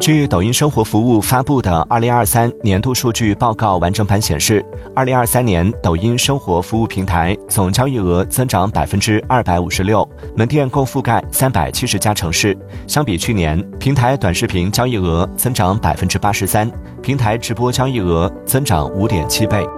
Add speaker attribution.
Speaker 1: 据抖音生活服务发布的二零二三年度数据报告完整版显示二零二三年抖音生活服务平台总交易额增长百分之二百五十六门店共覆盖三百七十家城市。相比去年平台短视频交易额增长百分之八十三平台直播交易额增长五点七倍。